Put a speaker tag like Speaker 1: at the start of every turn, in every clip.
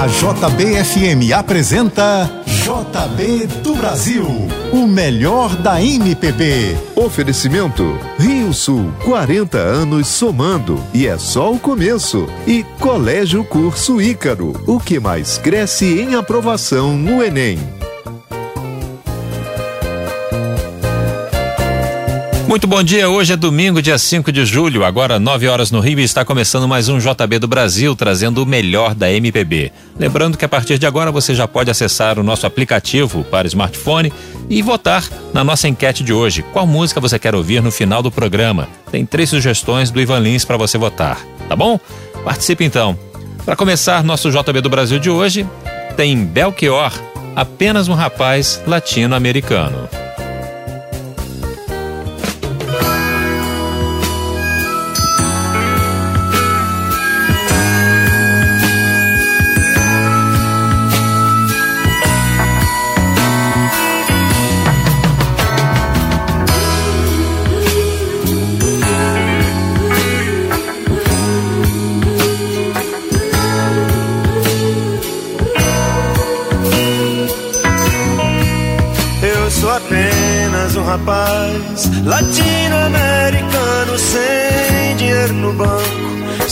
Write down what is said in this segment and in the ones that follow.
Speaker 1: A JBFM apresenta JB do Brasil, o melhor da MPB.
Speaker 2: Oferecimento Rio Sul, 40 anos somando e é só o começo. E Colégio Curso Ícaro, o que mais cresce em aprovação no Enem.
Speaker 3: Muito bom dia, hoje é domingo, dia 5 de julho, agora 9 horas no Rio e está começando mais um JB do Brasil, trazendo o melhor da MPB. Lembrando que a partir de agora você já pode acessar o nosso aplicativo para smartphone e votar na nossa enquete de hoje. Qual música você quer ouvir no final do programa? Tem três sugestões do Ivan Lins para você votar, tá bom? Participe então. Para começar nosso JB do Brasil de hoje, tem Belchior, apenas um rapaz latino-americano.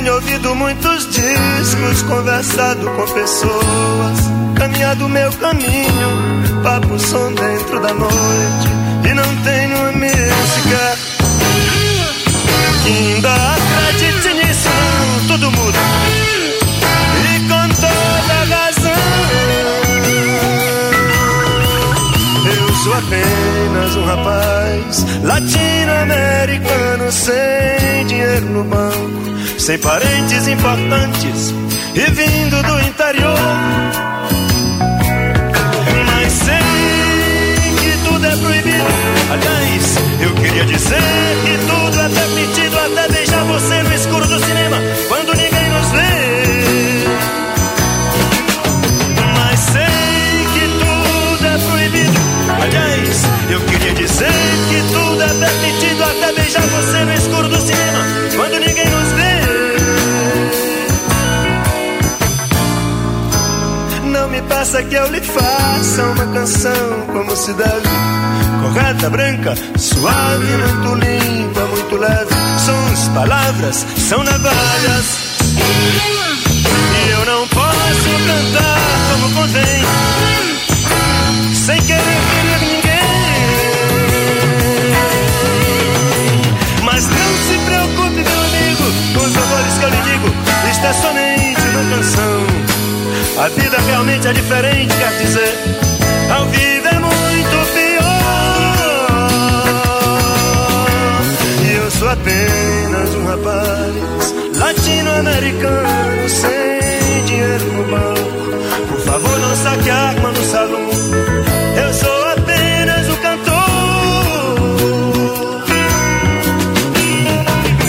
Speaker 4: Tenho ouvido muitos discos, conversado com pessoas, caminhado meu caminho, papo som dentro da noite, e não tenho uma música que ainda acredite nisso, tudo muda. Apenas um rapaz latino-americano sem dinheiro no banco, sem parentes importantes e vindo do interior. Correta, branca, suave, muito limpa, muito leve. Sons, palavras, são navalhas. E eu não posso cantar como convém sem querer ferir ninguém. Mas não se preocupe, meu amigo, com os horrores que eu lhe digo. Isto é somente uma canção. A vida realmente é diferente, quer dizer, ao vivo é muito apenas um rapaz latino-americano sem dinheiro no banco. Por favor, não saque a arma no salão. Eu sou apenas o cantor.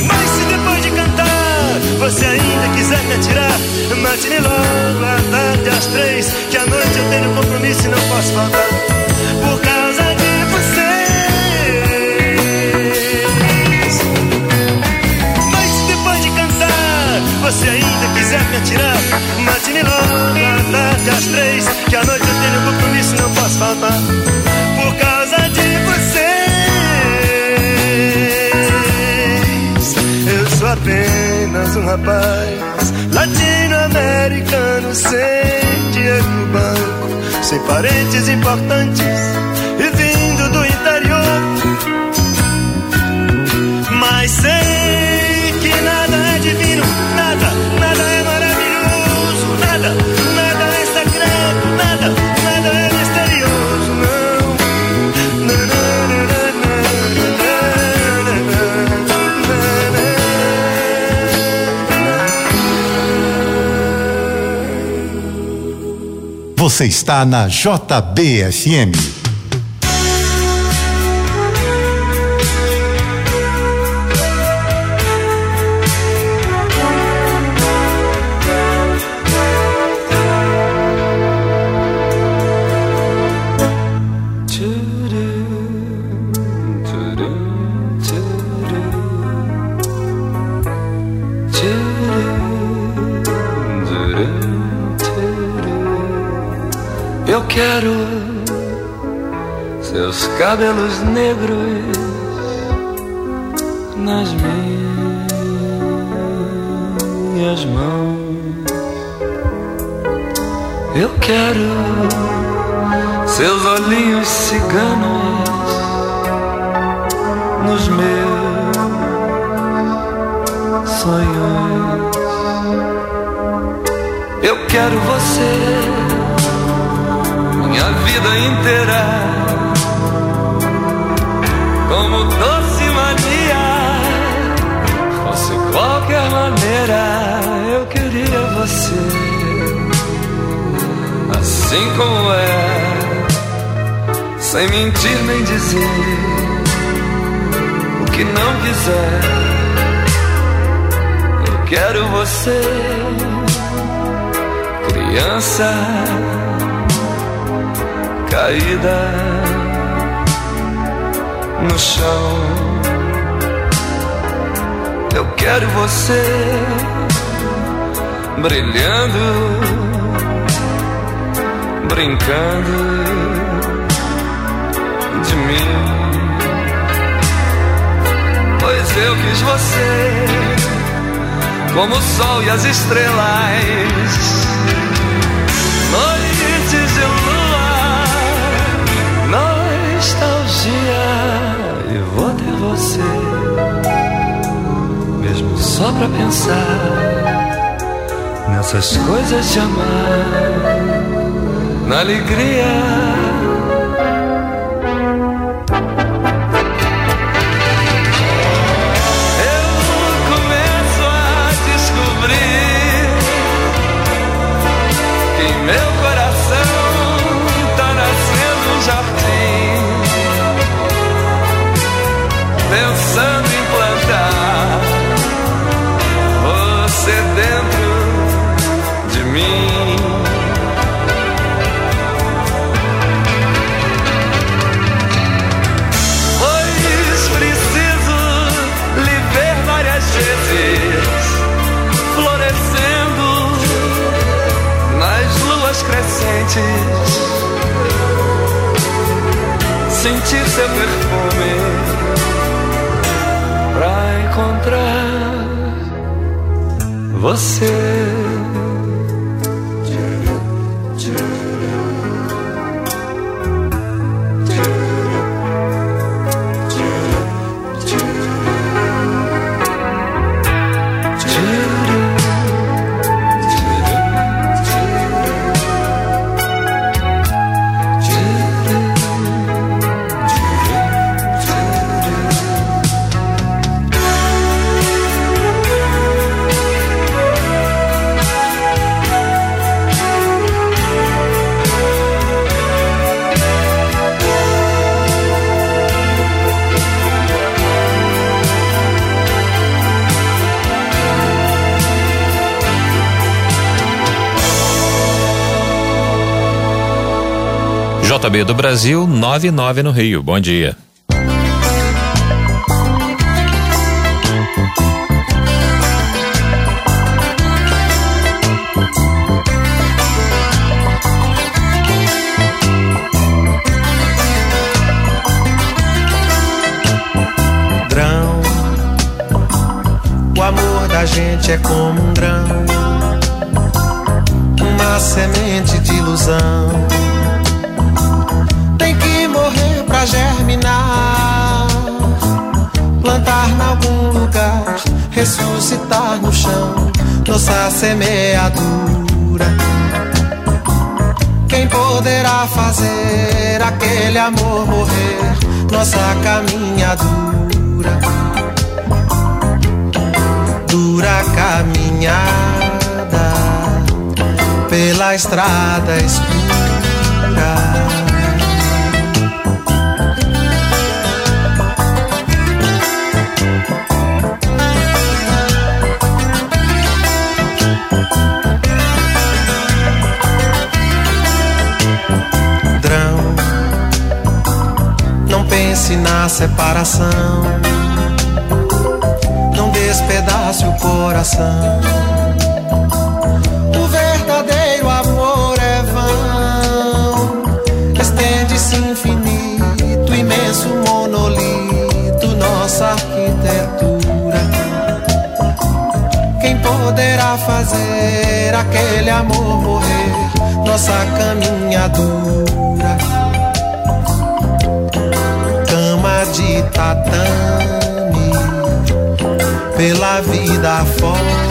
Speaker 4: Mas se depois de cantar você ainda quiser me atirar, mate-me logo à tarde às três, que à noite eu tenho compromisso e não posso faltar. Mate-me logo à tarde às três, que à noite eu tenho compromisso não posso faltar. Por causa de vocês, eu sou apenas um rapaz latino-americano sem dinheiro no banco, sem parentes importantes
Speaker 1: Você está na JBFM.
Speaker 5: Cabelos negros nas minhas mãos. Eu quero seus olhinhos ciganos nos meus sonhos. Eu quero você minha vida inteira como doce mania. Fosse qualquer maneira, eu queria você assim como é, sem mentir nem dizer o que não quiser. Eu quero você, criança caída no chão. Eu quero você brilhando, brincando de mim. Pois eu quis você como o sol e as estrelas. Você, mesmo só pra pensar nessas coisas de amar, na alegria sentir seu perfume pra encontrar você.
Speaker 3: JB do Brasil, 99 no Rio. Bom dia.
Speaker 6: Grão, o amor da gente é como um grão, uma semente de ilusão germinar, plantar em algum lugar, ressuscitar no chão, nossa semeadura. Quem poderá fazer aquele amor morrer, nossa caminhadura? Dura caminhada pela estrada escura separação. Não despedace o coração. O verdadeiro amor é vão. Estende-se infinito, imenso monolito, nossa arquitetura. Quem poderá fazer aquele amor morrer? Tatame pela vida fora.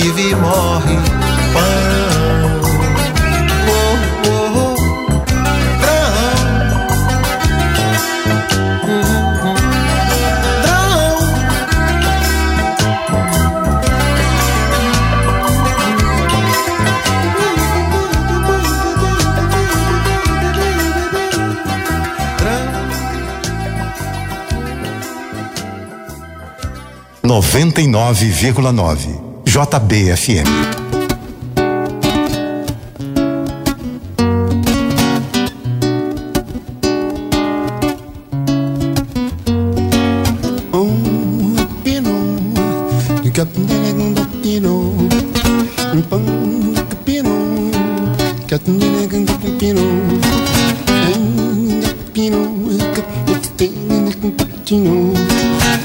Speaker 6: vive e morre pão. Oh, oh, oh,
Speaker 1: Noventa e nove vírgula nove JBFM.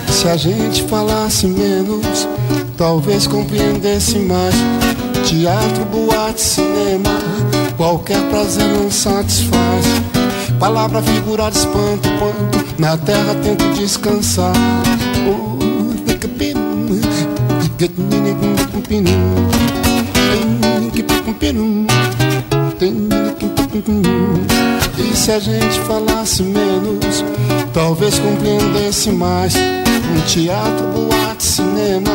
Speaker 7: Se a gente falasse menos talvez compreendesse mais. Teatro, boate, cinema, qualquer prazer não satisfaz. Palavra figurada espanto quando na terra tento descansar. E se a gente falasse menos, talvez compreendesse mais. Um teatro, boate, cinema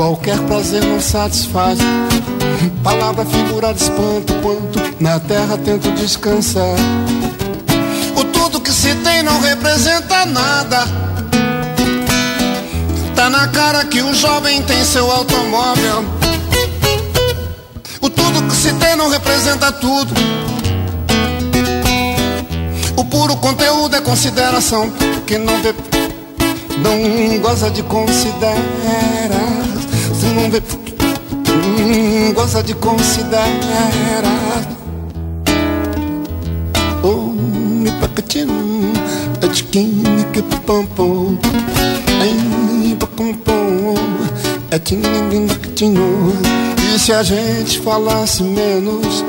Speaker 7: Qualquer prazer não satisfaz. Palavra figura de espanto quanto na terra tento descansar. O tudo que se tem não representa nada. Tá na cara que o jovem tem seu automóvel. O tudo que se tem não representa tudo. O puro conteúdo é consideração. Que não vê, não goza de considerar não vê, hum, gosta de considerar. Oh, me pacatinho, a tiquinha que pampom, ai, papompom, é tinho, E se a gente falasse menos,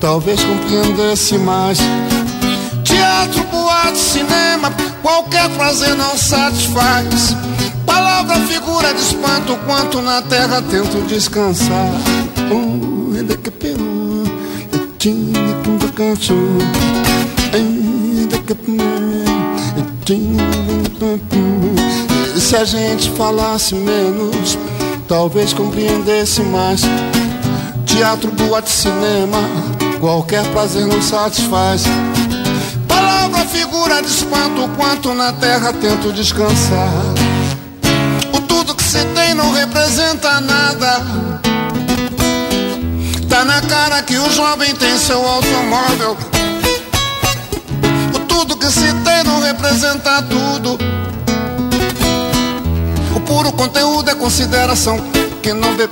Speaker 7: talvez compreendesse mais. Teatro, boate, cinema, qualquer prazer não satisfaz palavra figura de espanto quanto na terra tento descansar. Oh, ainda que peru, tinha com canso. Ainda que se a gente falasse menos, talvez compreendesse mais. Teatro, boate, cinema, qualquer prazer não satisfaz. Palavra, figura de espanto, quanto na terra tento descansar não representa nada. Tá na cara que o jovem tem seu automóvel. O tudo que se tem não representa tudo. O puro conteúdo é consideração. Quem não vê,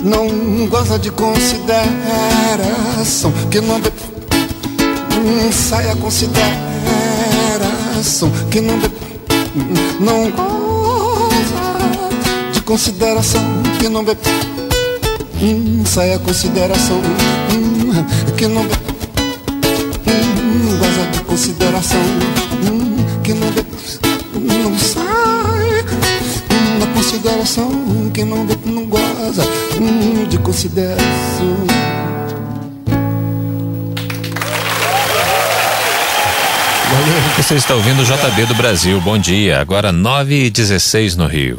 Speaker 7: não gosta de consideração. Quem não vê, hum, sai a consideração. Quem não vê, não consideração que não vê. Hum, saia consideração hum, que não vê. Hum, goza de consideração hum, que não vê. Hum, não sai hum, da consideração que não vê, não goza hum, de consideração.
Speaker 8: Você está ouvindo o JB do Brasil. Bom dia. Agora 9h16 no Rio.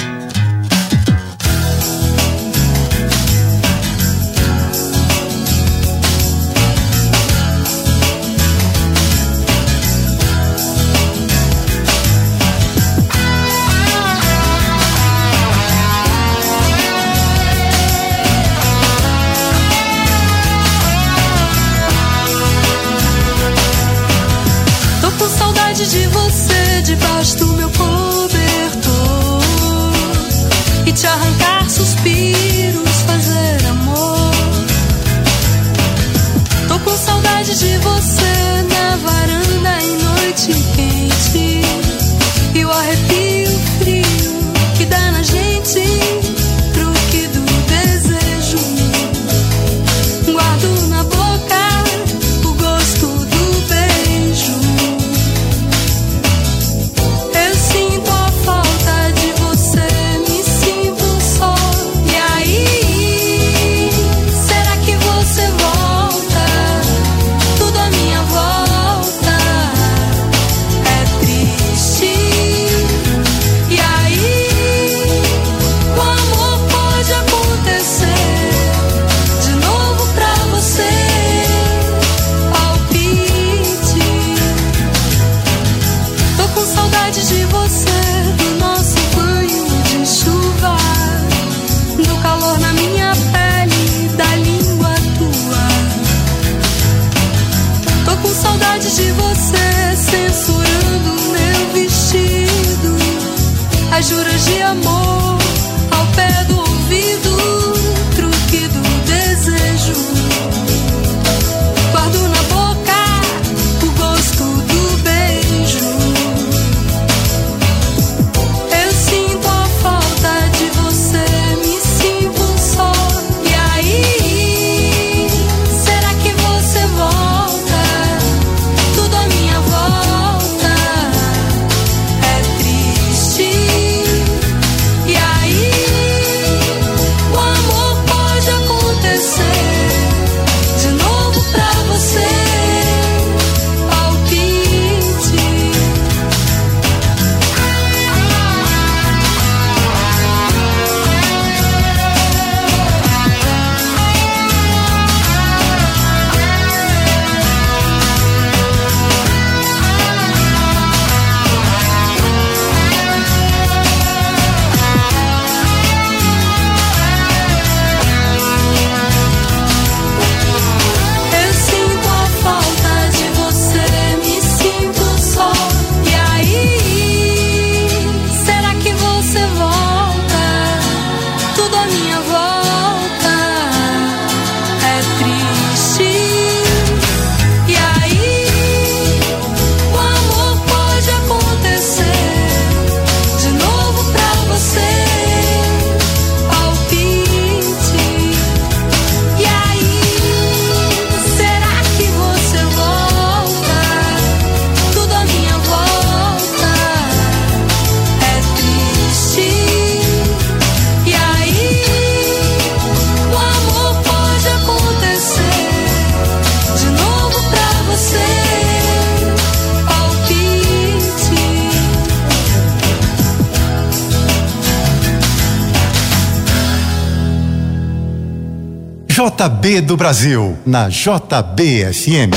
Speaker 9: B do
Speaker 1: Brasil, na JBFM.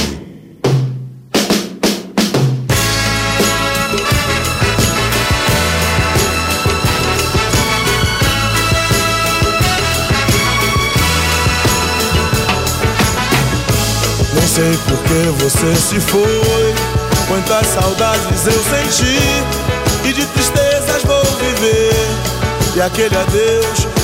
Speaker 8: Não sei por que você se foi, quantas saudades eu senti, e de tristezas vou viver, e aquele adeus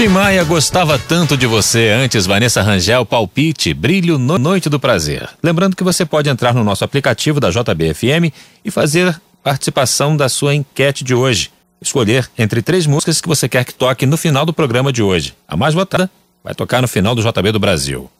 Speaker 3: Tim Maia gostava tanto de você. Antes, Vanessa Rangel, palpite, brilho no Noite do Prazer. Lembrando que você pode entrar no nosso aplicativo da JBFM e fazer participação da sua enquete de hoje. Escolher entre três músicas que você quer que toque no final do programa de hoje. A mais votada vai tocar no final do JB do Brasil.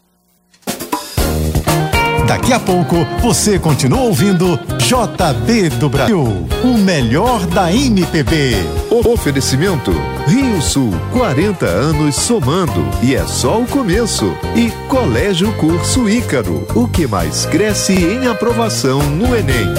Speaker 1: Daqui a pouco você continua ouvindo JB do Brasil, o melhor da MPB.
Speaker 2: O oferecimento Rio Sul, 40 anos somando e é só o começo. E Colégio Curso Ícaro, o que mais cresce em aprovação no Enem.